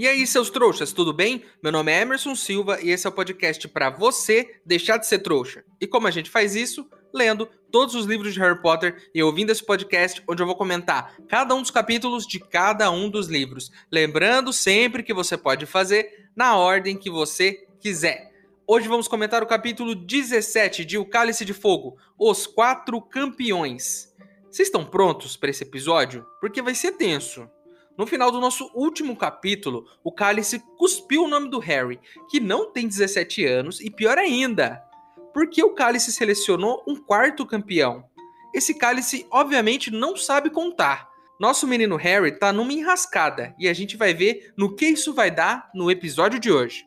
E aí, seus trouxas, tudo bem? Meu nome é Emerson Silva e esse é o podcast para você deixar de ser trouxa. E como a gente faz isso? Lendo todos os livros de Harry Potter e ouvindo esse podcast onde eu vou comentar cada um dos capítulos de cada um dos livros. Lembrando sempre que você pode fazer na ordem que você quiser. Hoje vamos comentar o capítulo 17 de O Cálice de Fogo, Os Quatro Campeões. Vocês estão prontos para esse episódio? Porque vai ser tenso. No final do nosso último capítulo, o Cálice cuspiu o nome do Harry, que não tem 17 anos, e pior ainda, porque o Cálice selecionou um quarto campeão. Esse Cálice, obviamente, não sabe contar. Nosso menino Harry tá numa enrascada e a gente vai ver no que isso vai dar no episódio de hoje.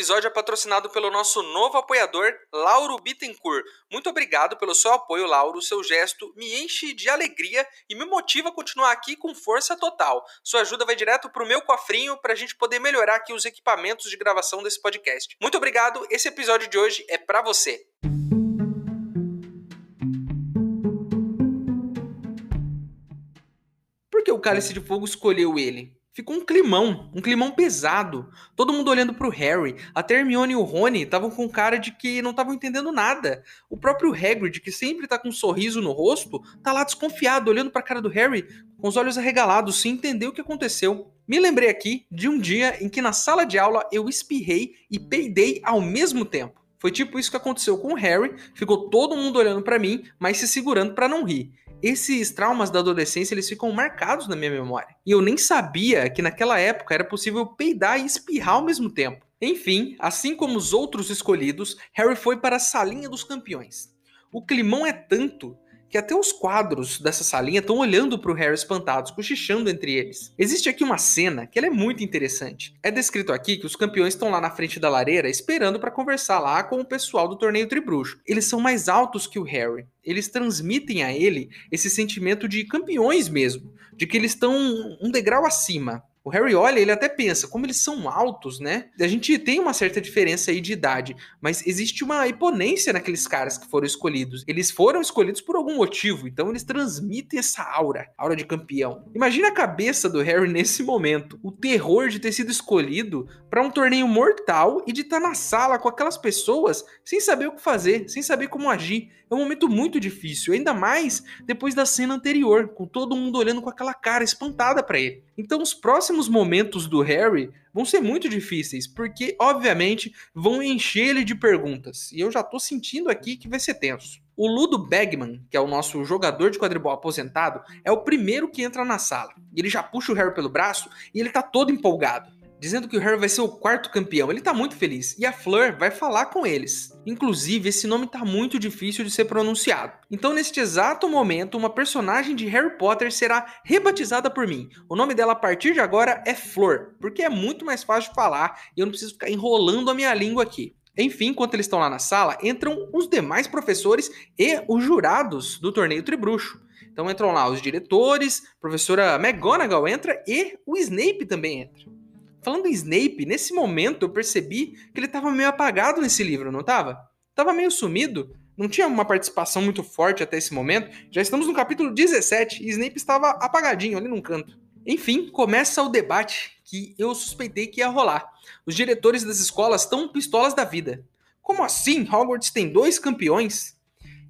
Episódio é patrocinado pelo nosso novo apoiador, Lauro Bittencourt. Muito obrigado pelo seu apoio, Lauro. Seu gesto me enche de alegria e me motiva a continuar aqui com força total. Sua ajuda vai direto para o meu cofrinho para a gente poder melhorar aqui os equipamentos de gravação desse podcast. Muito obrigado. Esse episódio de hoje é para você. Por que o Cálice de Fogo escolheu ele? Ficou um climão, um climão pesado. Todo mundo olhando pro Harry. Até Hermione e o Rony estavam com cara de que não estavam entendendo nada. O próprio Hagrid, que sempre tá com um sorriso no rosto, tá lá desconfiado, olhando pra cara do Harry com os olhos arregalados, sem entender o que aconteceu. Me lembrei aqui de um dia em que na sala de aula eu espirrei e peidei ao mesmo tempo. Foi tipo isso que aconteceu com o Harry, ficou todo mundo olhando para mim, mas se segurando para não rir esses traumas da adolescência eles ficam marcados na minha memória. E eu nem sabia que naquela época era possível peidar e espirrar ao mesmo tempo. Enfim, assim como os outros escolhidos, Harry foi para a salinha dos campeões. O climão é tanto que até os quadros dessa salinha estão olhando para o Harry espantados, cochichando entre eles. Existe aqui uma cena que é muito interessante. É descrito aqui que os campeões estão lá na frente da lareira esperando para conversar lá com o pessoal do torneio Tribruxo. Eles são mais altos que o Harry. Eles transmitem a ele esse sentimento de campeões mesmo, de que eles estão um degrau acima. O Harry olha, ele até pensa, como eles são altos, né? A gente tem uma certa diferença aí de idade, mas existe uma imponência naqueles caras que foram escolhidos. Eles foram escolhidos por algum motivo, então eles transmitem essa aura, aura de campeão. Imagina a cabeça do Harry nesse momento, o terror de ter sido escolhido para um torneio mortal e de estar tá na sala com aquelas pessoas sem saber o que fazer, sem saber como agir. É um momento muito difícil, ainda mais depois da cena anterior, com todo mundo olhando com aquela cara espantada para ele. Então, os próximos momentos do Harry vão ser muito difíceis, porque, obviamente, vão encher ele de perguntas. E eu já tô sentindo aqui que vai ser tenso. O Ludo Bagman, que é o nosso jogador de quadribol aposentado, é o primeiro que entra na sala. Ele já puxa o Harry pelo braço e ele tá todo empolgado dizendo que o Harry vai ser o quarto campeão. Ele tá muito feliz. E a Fleur vai falar com eles. Inclusive, esse nome tá muito difícil de ser pronunciado. Então, neste exato momento, uma personagem de Harry Potter será rebatizada por mim. O nome dela a partir de agora é Fleur, porque é muito mais fácil de falar e eu não preciso ficar enrolando a minha língua aqui. Enfim, enquanto eles estão lá na sala, entram os demais professores e os jurados do torneio Tribruxo. Então entram lá os diretores, professora McGonagall entra e o Snape também entra. Falando em Snape, nesse momento eu percebi que ele estava meio apagado nesse livro, não estava? Tava meio sumido, não tinha uma participação muito forte até esse momento. Já estamos no capítulo 17 e Snape estava apagadinho ali num canto. Enfim, começa o debate que eu suspeitei que ia rolar. Os diretores das escolas estão pistolas da vida. Como assim Hogwarts tem dois campeões?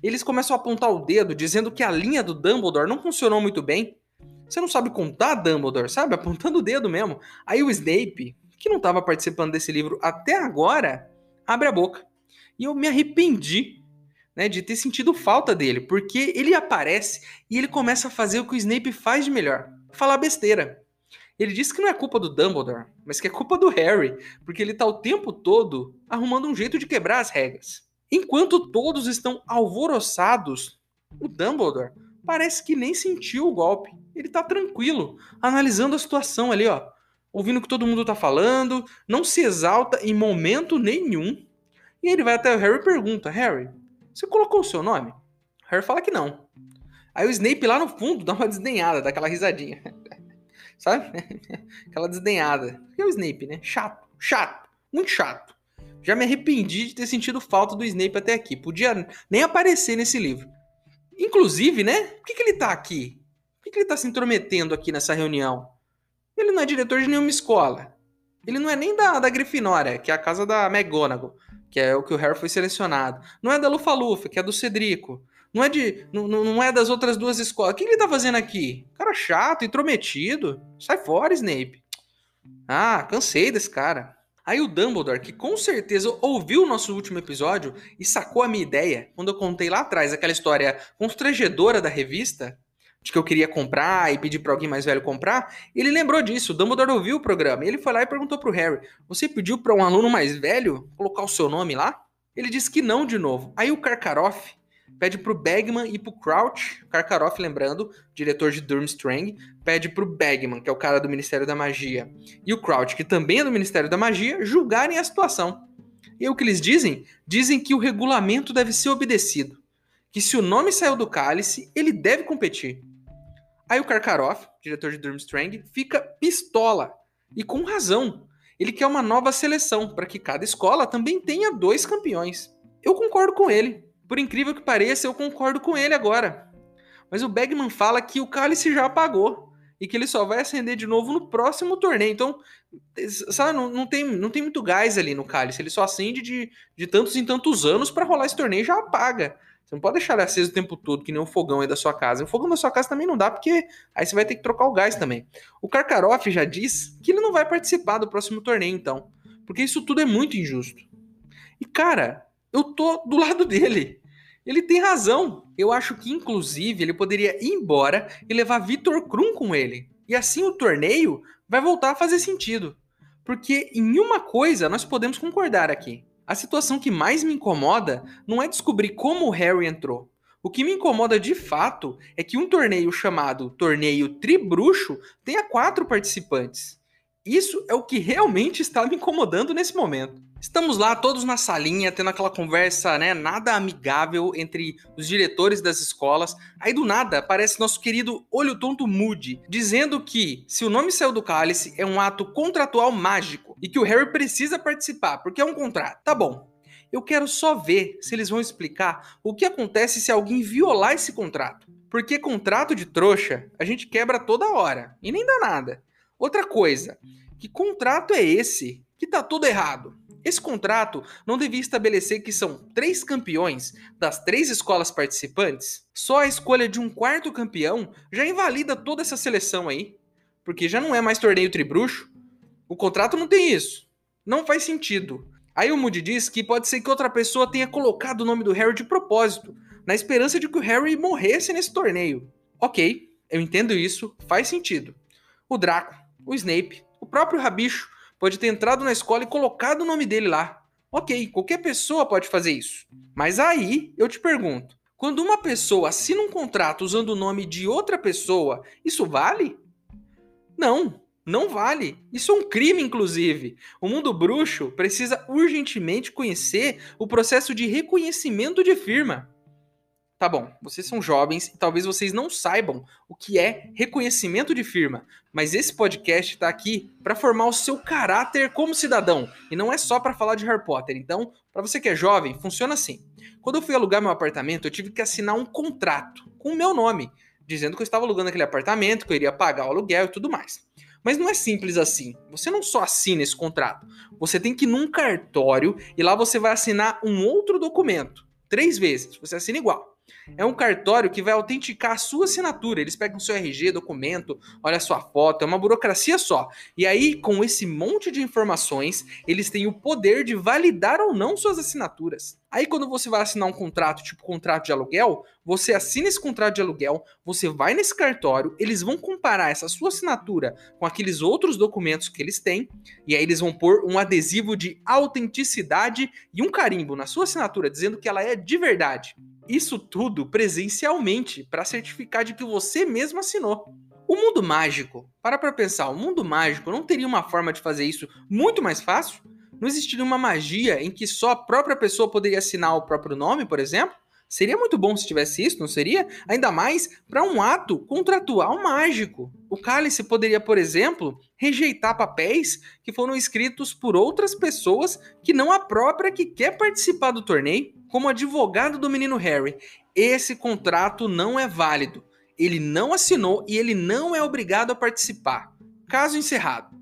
Eles começam a apontar o dedo, dizendo que a linha do Dumbledore não funcionou muito bem. Você não sabe contar, Dumbledore, sabe? Apontando o dedo mesmo. Aí o Snape, que não estava participando desse livro até agora, abre a boca. E eu me arrependi né, de ter sentido falta dele, porque ele aparece e ele começa a fazer o que o Snape faz de melhor: falar besteira. Ele diz que não é culpa do Dumbledore, mas que é culpa do Harry, porque ele está o tempo todo arrumando um jeito de quebrar as regras. Enquanto todos estão alvoroçados, o Dumbledore parece que nem sentiu o golpe. Ele tá tranquilo, analisando a situação ali, ó. Ouvindo o que todo mundo tá falando, não se exalta em momento nenhum. E ele vai até o Harry e pergunta: Harry, Você colocou o seu nome? Harry fala que não. Aí o Snape lá no fundo dá uma desdenhada, dá aquela risadinha. Sabe? aquela desdenhada. Que é o Snape, né? Chato, chato, muito chato. Já me arrependi de ter sentido falta do Snape até aqui. Podia nem aparecer nesse livro. Inclusive, né? Por que, que ele tá aqui? Que, que ele tá se intrometendo aqui nessa reunião? Ele não é diretor de nenhuma escola. Ele não é nem da, da Grifinória, que é a casa da McGonagall, que é o que o Harry foi selecionado. Não é da Lufa-Lufa, que é do Cedrico. Não é de. Não, não é das outras duas escolas. O que ele tá fazendo aqui? Cara chato, intrometido. Sai fora, Snape. Ah, cansei desse cara. Aí o Dumbledore, que com certeza ouviu o nosso último episódio e sacou a minha ideia, quando eu contei lá atrás aquela história constrangedora da revista, de que eu queria comprar e pedir para alguém mais velho comprar, ele lembrou disso. O Dumbledore ouviu o programa. Ele foi lá e perguntou pro Harry: Você pediu para um aluno mais velho colocar o seu nome lá? Ele disse que não de novo. Aí o Karkaroff pede pro Bagman e pro Crouch, Karkaroff, lembrando, diretor de Durmstrang, pede pro Bagman, que é o cara do Ministério da Magia, e o Crouch, que também é do Ministério da Magia, julgarem a situação. E o que eles dizem? Dizem que o regulamento deve ser obedecido. Que se o nome saiu do cálice, ele deve competir. Aí o Karkaroff, diretor de Durmstrang, fica pistola. E com razão. Ele quer uma nova seleção para que cada escola também tenha dois campeões. Eu concordo com ele. Por incrível que pareça, eu concordo com ele agora. Mas o Bagman fala que o cálice já apagou e que ele só vai acender de novo no próximo torneio. Então, sabe, não, não, tem, não tem muito gás ali no cálice. Ele só acende de, de tantos em tantos anos para rolar esse torneio e já apaga. Você não pode deixar ele aceso o tempo todo, que nem um fogão aí da sua casa. O fogão da sua casa também não dá, porque aí você vai ter que trocar o gás também. O Karkaroff já diz que ele não vai participar do próximo torneio, então. Porque isso tudo é muito injusto. E, cara, eu tô do lado dele. Ele tem razão. Eu acho que, inclusive, ele poderia ir embora e levar Vitor Krum com ele. E assim o torneio vai voltar a fazer sentido. Porque em uma coisa nós podemos concordar aqui. A situação que mais me incomoda não é descobrir como o Harry entrou. O que me incomoda de fato é que um torneio chamado Torneio Tribruxo tenha quatro participantes. Isso é o que realmente está me incomodando nesse momento. Estamos lá, todos na salinha, tendo aquela conversa, né, nada amigável entre os diretores das escolas. Aí do nada aparece nosso querido Olho Tonto Moody, dizendo que se o nome saiu do cálice é um ato contratual mágico e que o Harry precisa participar, porque é um contrato. Tá bom. Eu quero só ver se eles vão explicar o que acontece se alguém violar esse contrato. Porque contrato de trouxa a gente quebra toda hora e nem dá nada. Outra coisa, que contrato é esse que tá todo errado? Esse contrato não devia estabelecer que são três campeões das três escolas participantes? Só a escolha de um quarto campeão já invalida toda essa seleção aí. Porque já não é mais torneio tribruxo. O contrato não tem isso. Não faz sentido. Aí o Moody diz que pode ser que outra pessoa tenha colocado o nome do Harry de propósito, na esperança de que o Harry morresse nesse torneio. Ok, eu entendo isso, faz sentido. O Draco, o Snape, o próprio Rabicho pode ter entrado na escola e colocado o nome dele lá. Ok, qualquer pessoa pode fazer isso. Mas aí eu te pergunto: quando uma pessoa assina um contrato usando o nome de outra pessoa, isso vale? Não, não vale. Isso é um crime, inclusive. O mundo bruxo precisa urgentemente conhecer o processo de reconhecimento de firma. Tá bom, vocês são jovens e talvez vocês não saibam o que é reconhecimento de firma, mas esse podcast está aqui para formar o seu caráter como cidadão e não é só para falar de Harry Potter. Então, para você que é jovem, funciona assim. Quando eu fui alugar meu apartamento, eu tive que assinar um contrato com o meu nome, dizendo que eu estava alugando aquele apartamento, que eu iria pagar o aluguel e tudo mais. Mas não é simples assim. Você não só assina esse contrato, você tem que ir num cartório e lá você vai assinar um outro documento. Três vezes. Você assina igual. É um cartório que vai autenticar a sua assinatura. Eles pegam seu RG, documento, olha a sua foto, é uma burocracia só. E aí, com esse monte de informações, eles têm o poder de validar ou não suas assinaturas. Aí, quando você vai assinar um contrato, tipo contrato de aluguel, você assina esse contrato de aluguel, você vai nesse cartório, eles vão comparar essa sua assinatura com aqueles outros documentos que eles têm, e aí eles vão pôr um adesivo de autenticidade e um carimbo na sua assinatura dizendo que ela é de verdade. Isso tudo presencialmente para certificar de que você mesmo assinou. O mundo mágico, para para pensar, o mundo mágico não teria uma forma de fazer isso muito mais fácil? Não existiria uma magia em que só a própria pessoa poderia assinar o próprio nome, por exemplo? Seria muito bom se tivesse isso, não seria? Ainda mais para um ato contratual mágico. O cálice poderia, por exemplo, rejeitar papéis que foram escritos por outras pessoas que não a própria que quer participar do torneio, como advogado do menino Harry. Esse contrato não é válido. Ele não assinou e ele não é obrigado a participar. Caso encerrado.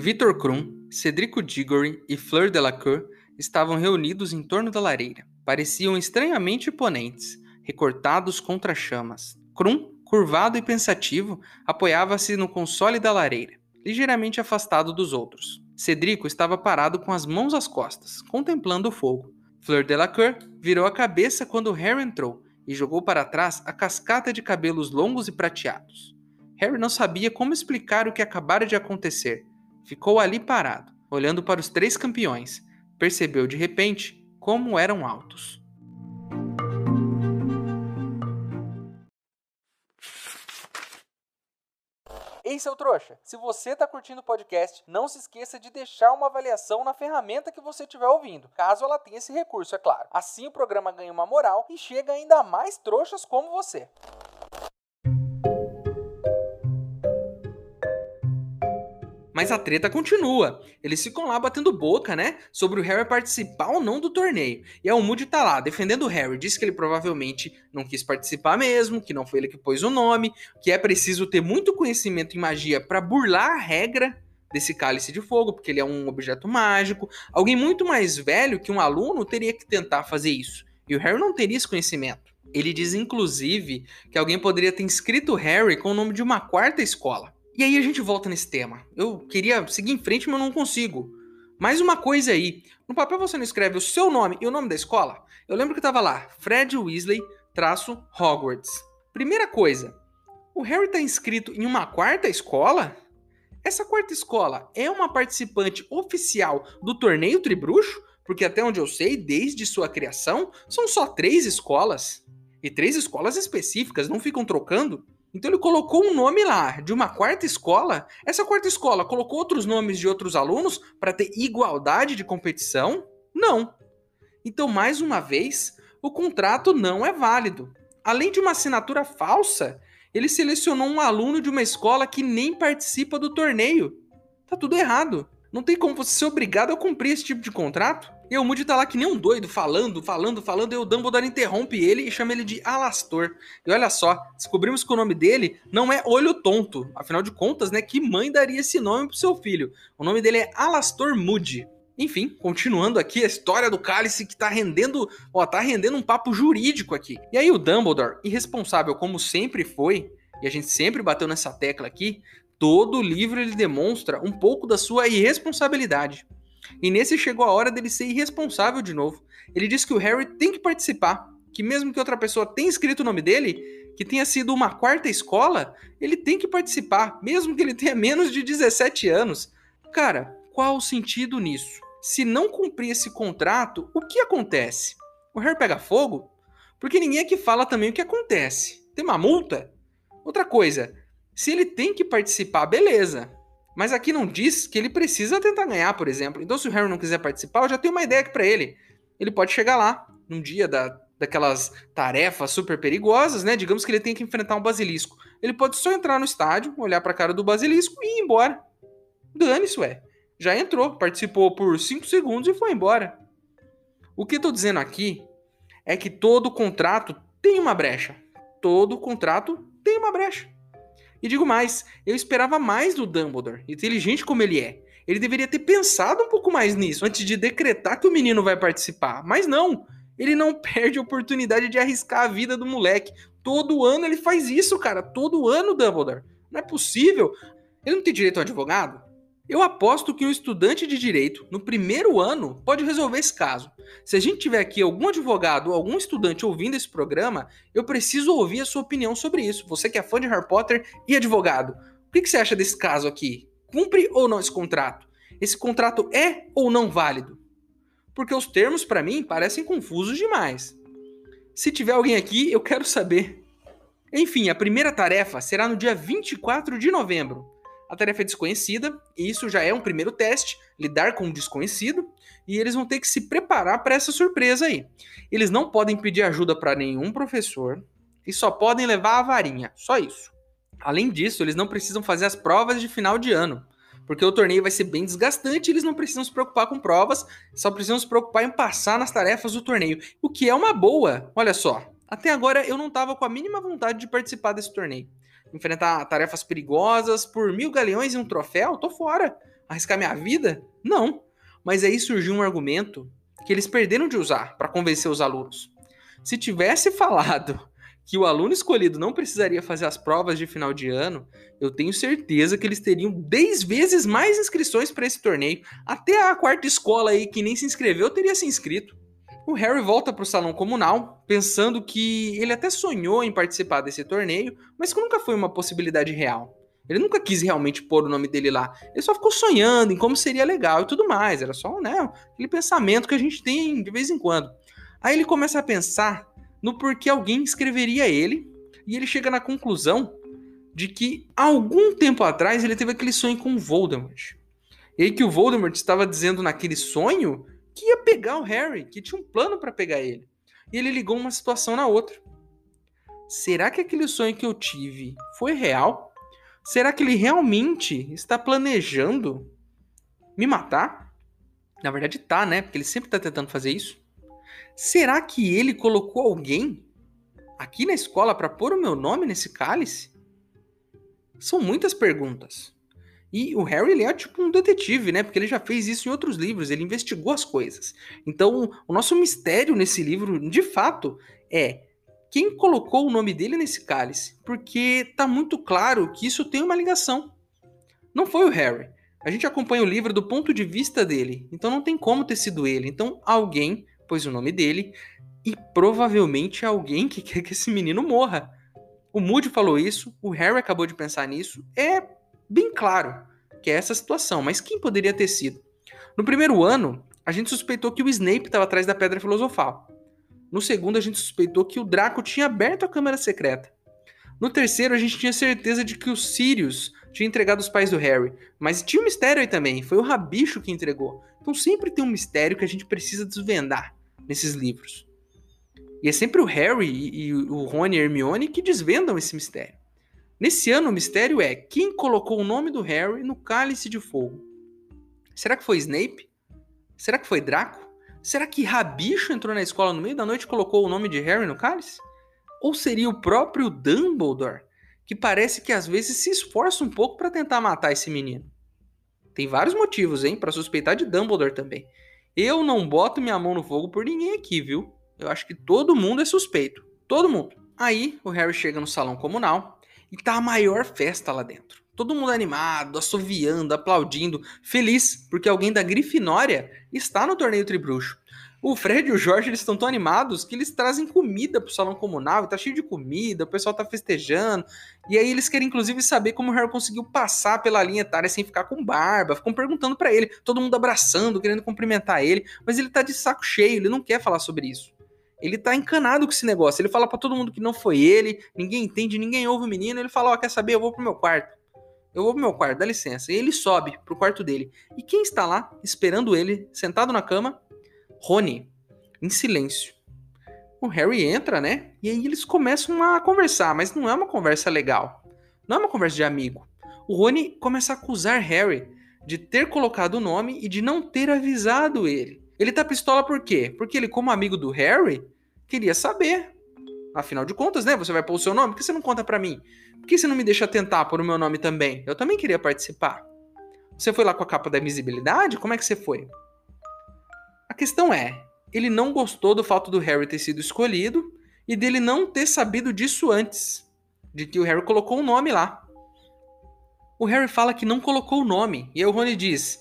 Victor Krum, Cedrico Diggory e Fleur Delacour estavam reunidos em torno da lareira. Pareciam estranhamente imponentes, recortados contra chamas. Krum, curvado e pensativo, apoiava-se no console da lareira, ligeiramente afastado dos outros. Cedrico estava parado com as mãos às costas, contemplando o fogo. Fleur Delacour virou a cabeça quando Harry entrou e jogou para trás a cascata de cabelos longos e prateados. Harry não sabia como explicar o que acabara de acontecer, Ficou ali parado, olhando para os três campeões. Percebeu de repente como eram altos. Ei, seu trouxa! Se você está curtindo o podcast, não se esqueça de deixar uma avaliação na ferramenta que você estiver ouvindo, caso ela tenha esse recurso, é claro. Assim o programa ganha uma moral e chega ainda a mais trouxas como você. Mas a treta continua. Eles ficam lá batendo boca, né? Sobre o Harry participar ou não do torneio. E a Moody tá lá defendendo o Harry. Diz que ele provavelmente não quis participar mesmo, que não foi ele que pôs o nome, que é preciso ter muito conhecimento em magia para burlar a regra desse cálice de fogo, porque ele é um objeto mágico. Alguém muito mais velho que um aluno teria que tentar fazer isso. E o Harry não teria esse conhecimento. Ele diz, inclusive, que alguém poderia ter inscrito o Harry com o nome de uma quarta escola. E aí a gente volta nesse tema. Eu queria seguir em frente, mas não consigo. Mais uma coisa aí. No papel você não escreve o seu nome e o nome da escola? Eu lembro que tava lá, Fred Weasley, traço Hogwarts. Primeira coisa, o Harry tá inscrito em uma quarta escola? Essa quarta escola é uma participante oficial do torneio Tribruxo? Porque até onde eu sei, desde sua criação, são só três escolas. E três escolas específicas, não ficam trocando? Então ele colocou um nome lá de uma quarta escola. Essa quarta escola colocou outros nomes de outros alunos para ter igualdade de competição? Não. Então, mais uma vez, o contrato não é válido. Além de uma assinatura falsa, ele selecionou um aluno de uma escola que nem participa do torneio. Tá tudo errado. Não tem como você ser obrigado a cumprir esse tipo de contrato. E o Moody tá lá que nem um doido, falando, falando, falando, e o Dumbledore interrompe ele e chama ele de Alastor. E olha só, descobrimos que o nome dele não é Olho Tonto. Afinal de contas, né, que mãe daria esse nome pro seu filho? O nome dele é Alastor Moody. Enfim, continuando aqui a história do cálice que tá rendendo, ó, tá rendendo um papo jurídico aqui. E aí o Dumbledore, irresponsável como sempre foi, e a gente sempre bateu nessa tecla aqui, todo livro ele demonstra um pouco da sua irresponsabilidade. E nesse chegou a hora dele ser irresponsável de novo. Ele diz que o Harry tem que participar, que mesmo que outra pessoa tenha escrito o nome dele, que tenha sido uma quarta escola, ele tem que participar, mesmo que ele tenha menos de 17 anos. Cara, qual o sentido nisso? Se não cumprir esse contrato, o que acontece? O Harry pega fogo? Porque ninguém aqui fala também o que acontece. Tem uma multa? Outra coisa, se ele tem que participar, beleza. Mas aqui não diz que ele precisa tentar ganhar, por exemplo. Então, se o Harry não quiser participar, eu já tenho uma ideia aqui para ele. Ele pode chegar lá, num dia da, daquelas tarefas super perigosas, né? Digamos que ele tem que enfrentar um basilisco. Ele pode só entrar no estádio, olhar para a cara do basilisco e ir embora. Dane-se, ué. Já entrou, participou por 5 segundos e foi embora. O que eu tô dizendo aqui é que todo contrato tem uma brecha. Todo contrato tem uma brecha. E digo mais, eu esperava mais do Dumbledore, inteligente como ele é. Ele deveria ter pensado um pouco mais nisso antes de decretar que o menino vai participar. Mas não, ele não perde a oportunidade de arriscar a vida do moleque. Todo ano ele faz isso, cara. Todo ano, Dumbledore. Não é possível. Ele não tem direito a um advogado? Eu aposto que um estudante de direito, no primeiro ano, pode resolver esse caso. Se a gente tiver aqui algum advogado ou algum estudante ouvindo esse programa, eu preciso ouvir a sua opinião sobre isso. Você que é fã de Harry Potter e advogado, o que, você acha desse caso aqui? Cumpre ou não esse contrato? Esse contrato é ou não válido? Porque os termos, para mim, parecem confusos demais. Se tiver alguém aqui, eu quero saber. Enfim, a primeira tarefa será no dia 24 de novembro. A tarefa é desconhecida, e isso já é um primeiro teste, lidar com o desconhecido, e eles vão ter que se preparar para essa surpresa aí. Eles não podem pedir ajuda para nenhum professor e só podem levar a varinha, só isso. Além disso, eles não precisam fazer as provas de final de ano, porque o torneio vai ser bem desgastante, eles não precisam se preocupar com provas, só precisam se preocupar em passar nas tarefas do torneio, o que é uma boa. Olha só, até agora eu não estava com a mínima vontade de participar desse torneio. Enfrentar tarefas perigosas por mil galeões e um troféu? Tô fora. Arriscar minha vida? Não. Mas aí surgiu um argumento que eles perderam de usar para convencer os alunos. Se tivesse falado que o aluno escolhido não precisaria fazer as provas de final de ano, eu tenho certeza que eles teriam 10 vezes mais inscrições para esse torneio. Até a quarta escola aí que nem se inscreveu teria se inscrito. O Harry volta para o salão comunal, pensando que ele até sonhou em participar desse torneio, mas que nunca foi uma possibilidade real. Ele nunca quis realmente pôr o nome dele lá. Ele só ficou sonhando em como seria legal e tudo mais. Era só, né, aquele pensamento que a gente tem de vez em quando. Aí ele começa a pensar no porquê alguém escreveria ele, e ele chega na conclusão de que algum tempo atrás ele teve aquele sonho com o Voldemort. E aí que o Voldemort estava dizendo naquele sonho que ia pegar o Harry, que tinha um plano para pegar ele. E ele ligou uma situação na outra. Será que aquele sonho que eu tive foi real? Será que ele realmente está planejando me matar? Na verdade tá, né? Porque ele sempre está tentando fazer isso. Será que ele colocou alguém aqui na escola para pôr o meu nome nesse cálice? São muitas perguntas. E o Harry ele é tipo um detetive, né? Porque ele já fez isso em outros livros, ele investigou as coisas. Então, o nosso mistério nesse livro, de fato, é quem colocou o nome dele nesse cálice, porque tá muito claro que isso tem uma ligação. Não foi o Harry. A gente acompanha o livro do ponto de vista dele, então não tem como ter sido ele. Então alguém pôs o nome dele e provavelmente alguém que quer que esse menino morra. O Moody falou isso, o Harry acabou de pensar nisso. É bem claro que é essa situação, mas quem poderia ter sido? No primeiro ano, a gente suspeitou que o Snape estava atrás da Pedra Filosofal. No segundo, a gente suspeitou que o Draco tinha aberto a Câmara Secreta. No terceiro, a gente tinha certeza de que o Sirius tinha entregado os pais do Harry. Mas tinha um mistério aí também, foi o Rabicho que entregou. Então sempre tem um mistério que a gente precisa desvendar nesses livros. E é sempre o Harry e o Rony e Hermione que desvendam esse mistério. Nesse ano, o mistério é quem colocou o nome do Harry no cálice de fogo. Será que foi Snape? Será que foi Draco? Será que Rabicho entrou na escola no meio da noite e colocou o nome de Harry no cálice? Ou seria o próprio Dumbledore, que parece que às vezes se esforça um pouco para tentar matar esse menino? Tem vários motivos, hein, para suspeitar de Dumbledore também. Eu não boto minha mão no fogo por ninguém aqui, viu? Eu acho que todo mundo é suspeito. Todo mundo. Aí o Harry chega no salão comunal e tá a maior festa lá dentro. Todo mundo animado, assoviando, aplaudindo, feliz porque alguém da Grifinória está no torneio Tribruxo. O Fred e o Jorge eles estão tão animados que eles trazem comida pro salão comunal, tá cheio de comida, o pessoal tá festejando. E aí eles querem inclusive saber como o Harry conseguiu passar pela linha etária sem ficar com barba. Ficam perguntando para ele, todo mundo abraçando, querendo cumprimentar ele, mas ele tá de saco cheio, ele não quer falar sobre isso. Ele tá encanado com esse negócio. Ele fala para todo mundo que não foi ele, ninguém entende, ninguém ouve o menino. Ele fala: Ó, quer saber? Eu vou pro meu quarto. Eu vou pro meu quarto, dá licença. E ele sobe pro quarto dele. E quem está lá, esperando ele, sentado na cama? Rony, em silêncio. O Harry entra, né? E aí eles começam a conversar, mas não é uma conversa legal. Não é uma conversa de amigo. O Rony começa a acusar Harry de ter colocado o nome e de não ter avisado ele. Ele tá pistola por quê? Porque ele, como amigo do Harry, queria saber. Afinal de contas, né? Você vai pôr o seu nome? Por que você não conta para mim? Por que você não me deixa tentar por o meu nome também? Eu também queria participar. Você foi lá com a capa da invisibilidade? Como é que você foi? A questão é, ele não gostou do fato do Harry ter sido escolhido e dele não ter sabido disso antes, de que o Harry colocou o um nome lá. O Harry fala que não colocou o nome, e aí o Rony diz: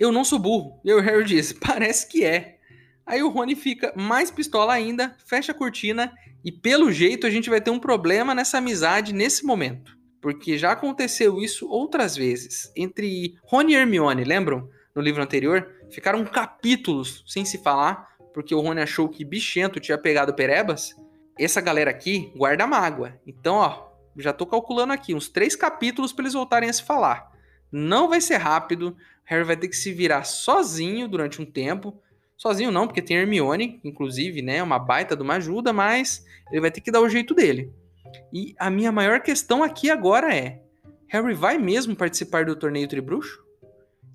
Eu não sou burro. E o Harry diz: Parece que é. Aí o Rony fica mais pistola ainda, fecha a cortina e pelo jeito a gente vai ter um problema nessa amizade nesse momento. Porque já aconteceu isso outras vezes entre Rony e Hermione, lembram? no livro anterior, ficaram capítulos sem se falar, porque o Rony achou que Bichento tinha pegado Perebas, essa galera aqui guarda mágoa. Então, ó, já tô calculando aqui uns três capítulos para eles voltarem a se falar. Não vai ser rápido. Harry vai ter que se virar sozinho durante um tempo. Sozinho não, porque tem Hermione, inclusive, né? Uma baita de uma ajuda, mas ele vai ter que dar o jeito dele. E a minha maior questão aqui agora é: Harry vai mesmo participar do torneio Tribruxo?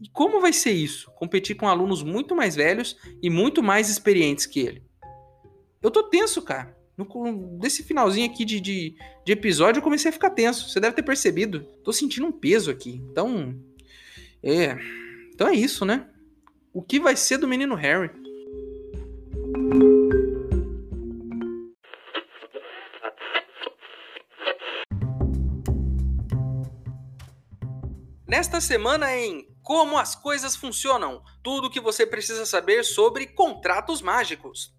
E como vai ser isso? Competir com alunos muito mais velhos e muito mais experientes que ele. Eu tô tenso, cara. No, desse finalzinho aqui de, de, de, episódio, eu comecei a ficar tenso. Você deve ter percebido. Tô sentindo um peso aqui. Então. É. Então é isso, né? O que vai ser do menino Harry? Nesta semana em Como as coisas funcionam, tudo o que você precisa saber sobre contratos mágicos.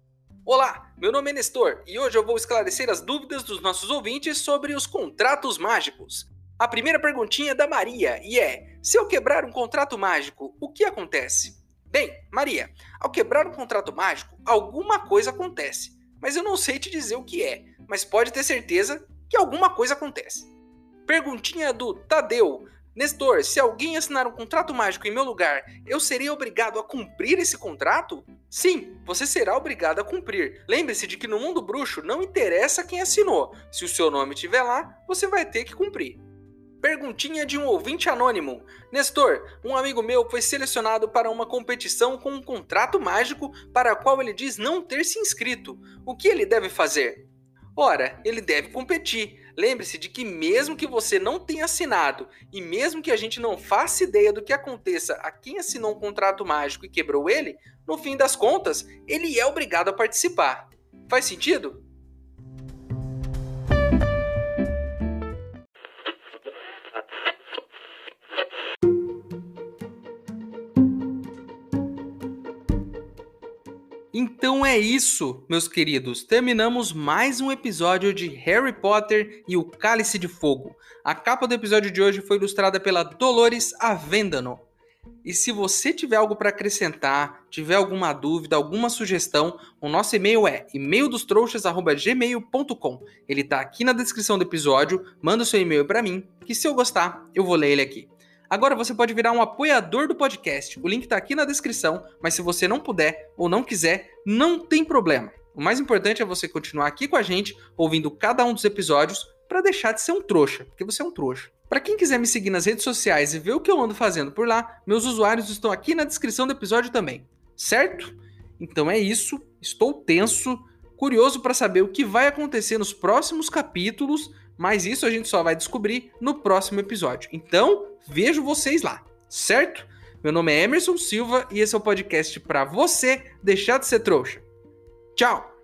Olá, meu nome é Nestor e hoje eu vou esclarecer as dúvidas dos nossos ouvintes sobre os contratos mágicos. A primeira perguntinha é da Maria e é: se eu quebrar um contrato mágico, o que acontece? Bem, Maria, ao quebrar um contrato mágico, alguma coisa acontece, mas eu não sei te dizer o que é, mas pode ter certeza que alguma coisa acontece. Perguntinha do Tadeu. Nestor, se alguém assinar um contrato mágico em meu lugar, eu serei obrigado a cumprir esse contrato? Sim, você será obrigado a cumprir. Lembre-se de que no mundo bruxo não interessa quem assinou. Se o seu nome estiver lá, você vai ter que cumprir. Perguntinha de um ouvinte anônimo. Nestor, um amigo meu foi selecionado para uma competição com um contrato mágico para o qual ele diz não ter se inscrito. O que ele deve fazer? Ora, ele deve competir. Lembre-se de que mesmo que você não tenha assinado e mesmo que a gente não faça ideia do que aconteça a quem assinou um contrato mágico e quebrou ele, no fim das contas, ele é obrigado a participar. Faz sentido? É isso, meus queridos. Terminamos mais um episódio de Harry Potter e o Cálice de Fogo. A capa do episódio de hoje foi ilustrada pela Dolores Avendano. E se você tiver algo para acrescentar, tiver alguma dúvida, alguma sugestão, o nosso e-mail é e-maildostrouxas@gmail.com. Ele está aqui na descrição do episódio. Manda o seu e-mail para mim, que se eu gostar, eu vou ler ele aqui. Agora você pode virar um apoiador do podcast. O link está aqui na descrição, mas se você não puder ou não quiser, não tem problema. O mais importante é você continuar aqui com a gente, ouvindo cada um dos episódios, para deixar de ser um trouxa, porque você é um trouxa. Para quem quiser me seguir nas redes sociais e ver o que eu ando fazendo por lá, meus usuários estão aqui na descrição do episódio também, certo? Então é isso, estou tenso, curioso para saber o que vai acontecer nos próximos capítulos, mas isso a gente só vai descobrir no próximo episódio. Então, vejo vocês lá, certo? Meu nome é Emerson Silva e esse é o podcast para você deixar de ser trouxa. Tchau!